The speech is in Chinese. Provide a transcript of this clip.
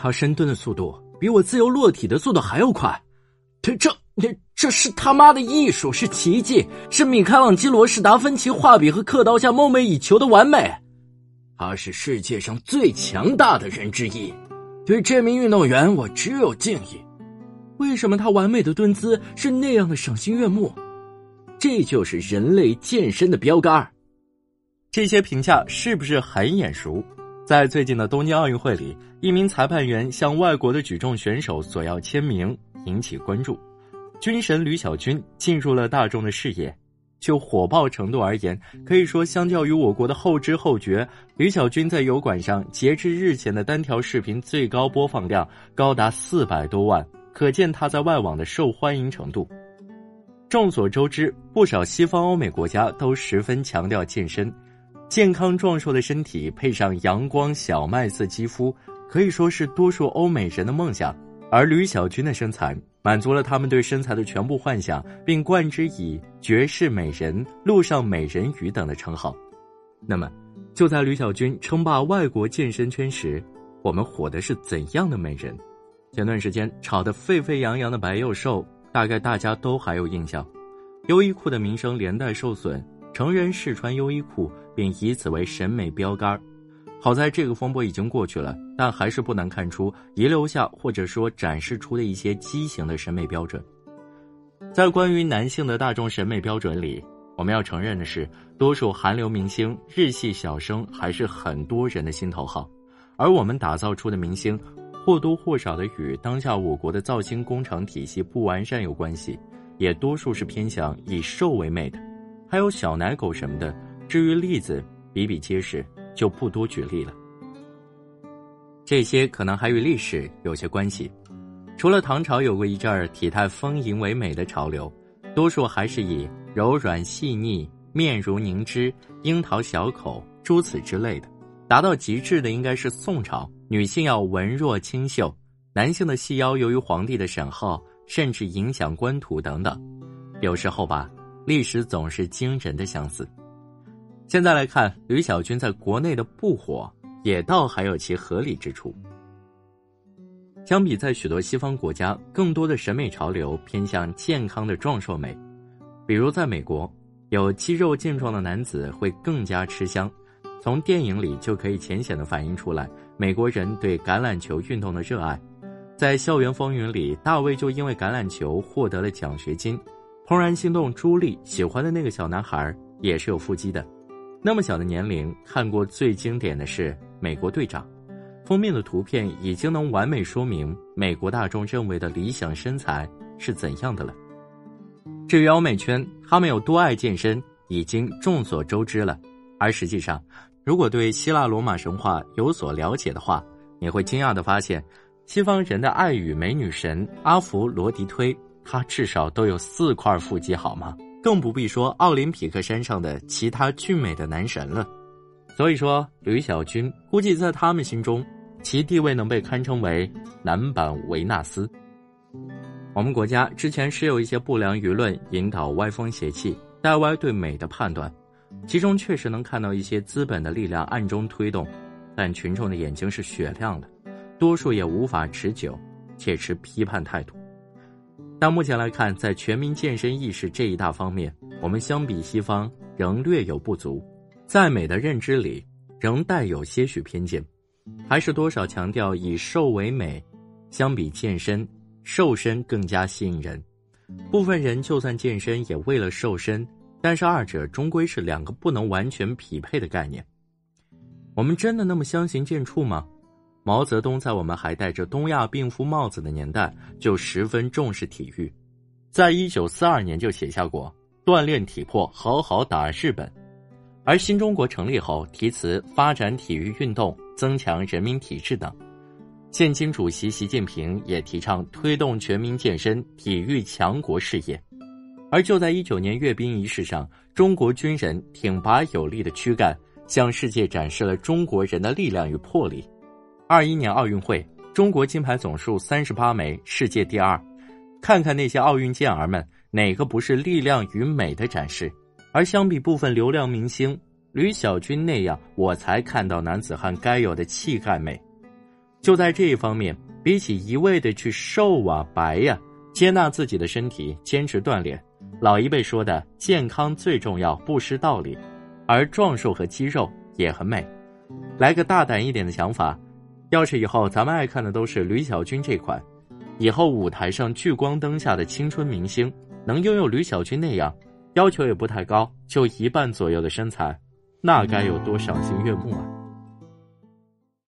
他深蹲的速度比我自由落体的速度还要快，这这这这是他妈的艺术，是奇迹，是米开朗基罗、是达芬奇画笔和刻刀下梦寐以求的完美。他是世界上最强大的人之一，对这名运动员我只有敬意。为什么他完美的蹲姿是那样的赏心悦目？这就是人类健身的标杆。这些评价是不是很眼熟？在最近的东京奥运会里，一名裁判员向外国的举重选手索要签名，引起关注。军神吕小军进入了大众的视野。就火爆程度而言，可以说，相较于我国的后知后觉，吕小军在油管上截至日前的单条视频最高播放量高达四百多万，可见他在外网的受欢迎程度。众所周知，不少西方欧美国家都十分强调健身，健康壮硕的身体配上阳光小麦色肌肤，可以说是多数欧美人的梦想。而吕小军的身材满足了他们对身材的全部幻想，并冠之以“绝世美人”“路上美人鱼”等的称号。那么，就在吕小军称霸外国健身圈时，我们火的是怎样的美人？前段时间炒得沸沸扬扬的白幼瘦，大概大家都还有印象。优衣库的名声连带受损，成人试穿优衣库，并以此为审美标杆。好在这个风波已经过去了，但还是不难看出遗留下或者说展示出的一些畸形的审美标准。在关于男性的大众审美标准里，我们要承认的是，多数韩流明星、日系小生还是很多人的心头好。而我们打造出的明星，或多或少的与当下我国的造星工厂体系不完善有关系，也多数是偏向以瘦为美的，还有小奶狗什么的。至于例子，比比皆是。就不多举例了。这些可能还与历史有些关系。除了唐朝有过一阵儿体态丰盈为美的潮流，多数还是以柔软细腻、面如凝脂、樱桃小口诸此之类的。达到极致的应该是宋朝，女性要文弱清秀，男性的细腰由于皇帝的审号，甚至影响官途等等。有时候吧，历史总是惊人的相似。现在来看，吕小军在国内的不火，也倒还有其合理之处。相比在许多西方国家，更多的审美潮流偏向健康的壮硕美，比如在美国，有肌肉健壮的男子会更加吃香。从电影里就可以浅显的反映出来，美国人对橄榄球运动的热爱。在《校园风云》里，大卫就因为橄榄球获得了奖学金。《怦然心动》，朱莉喜欢的那个小男孩也是有腹肌的。那么小的年龄看过最经典的是《美国队长》，封面的图片已经能完美说明美国大众认为的理想身材是怎样的了。至于欧美圈，他们有多爱健身，已经众所周知了。而实际上，如果对希腊罗马神话有所了解的话，你会惊讶的发现，西方人的爱与美女神阿弗罗狄忒，他至少都有四块腹肌，好吗？更不必说奥林匹克山上的其他俊美的男神了，所以说吕小军估计在他们心中，其地位能被堪称为男版维纳斯。我们国家之前是有一些不良舆论引导歪风邪气，带歪对美的判断，其中确实能看到一些资本的力量暗中推动，但群众的眼睛是雪亮的，多数也无法持久，且持批判态度。但目前来看，在全民健身意识这一大方面，我们相比西方仍略有不足，在美的认知里仍带有些许偏见，还是多少强调以瘦为美，相比健身，瘦身更加吸引人。部分人就算健身也为了瘦身，但是二者终归是两个不能完全匹配的概念。我们真的那么相形见绌吗？毛泽东在我们还戴着东亚病夫帽子的年代，就十分重视体育，在一九四二年就写下过“锻炼体魄，好好打日本”。而新中国成立后，题词发展体育运动，增强人民体质等。现今主席习近平也提倡推动全民健身、体育强国事业。而就在一九年阅兵仪式上，中国军人挺拔有力的躯干，向世界展示了中国人的力量与魄力。二一年奥运会，中国金牌总数三十八枚，世界第二。看看那些奥运健儿们，哪个不是力量与美的展示？而相比部分流量明星，吕小军那样，我才看到男子汉该有的气概美。就在这一方面，比起一味的去瘦啊、白呀，接纳自己的身体，坚持锻炼，老一辈说的健康最重要，不失道理。而壮硕和肌肉也很美。来个大胆一点的想法，要是以后咱们爱看的都是吕小军这款，以后舞台上聚光灯下的青春明星能拥有吕小军那样，要求也不太高，就一半左右的身材，那该有多赏心悦目啊！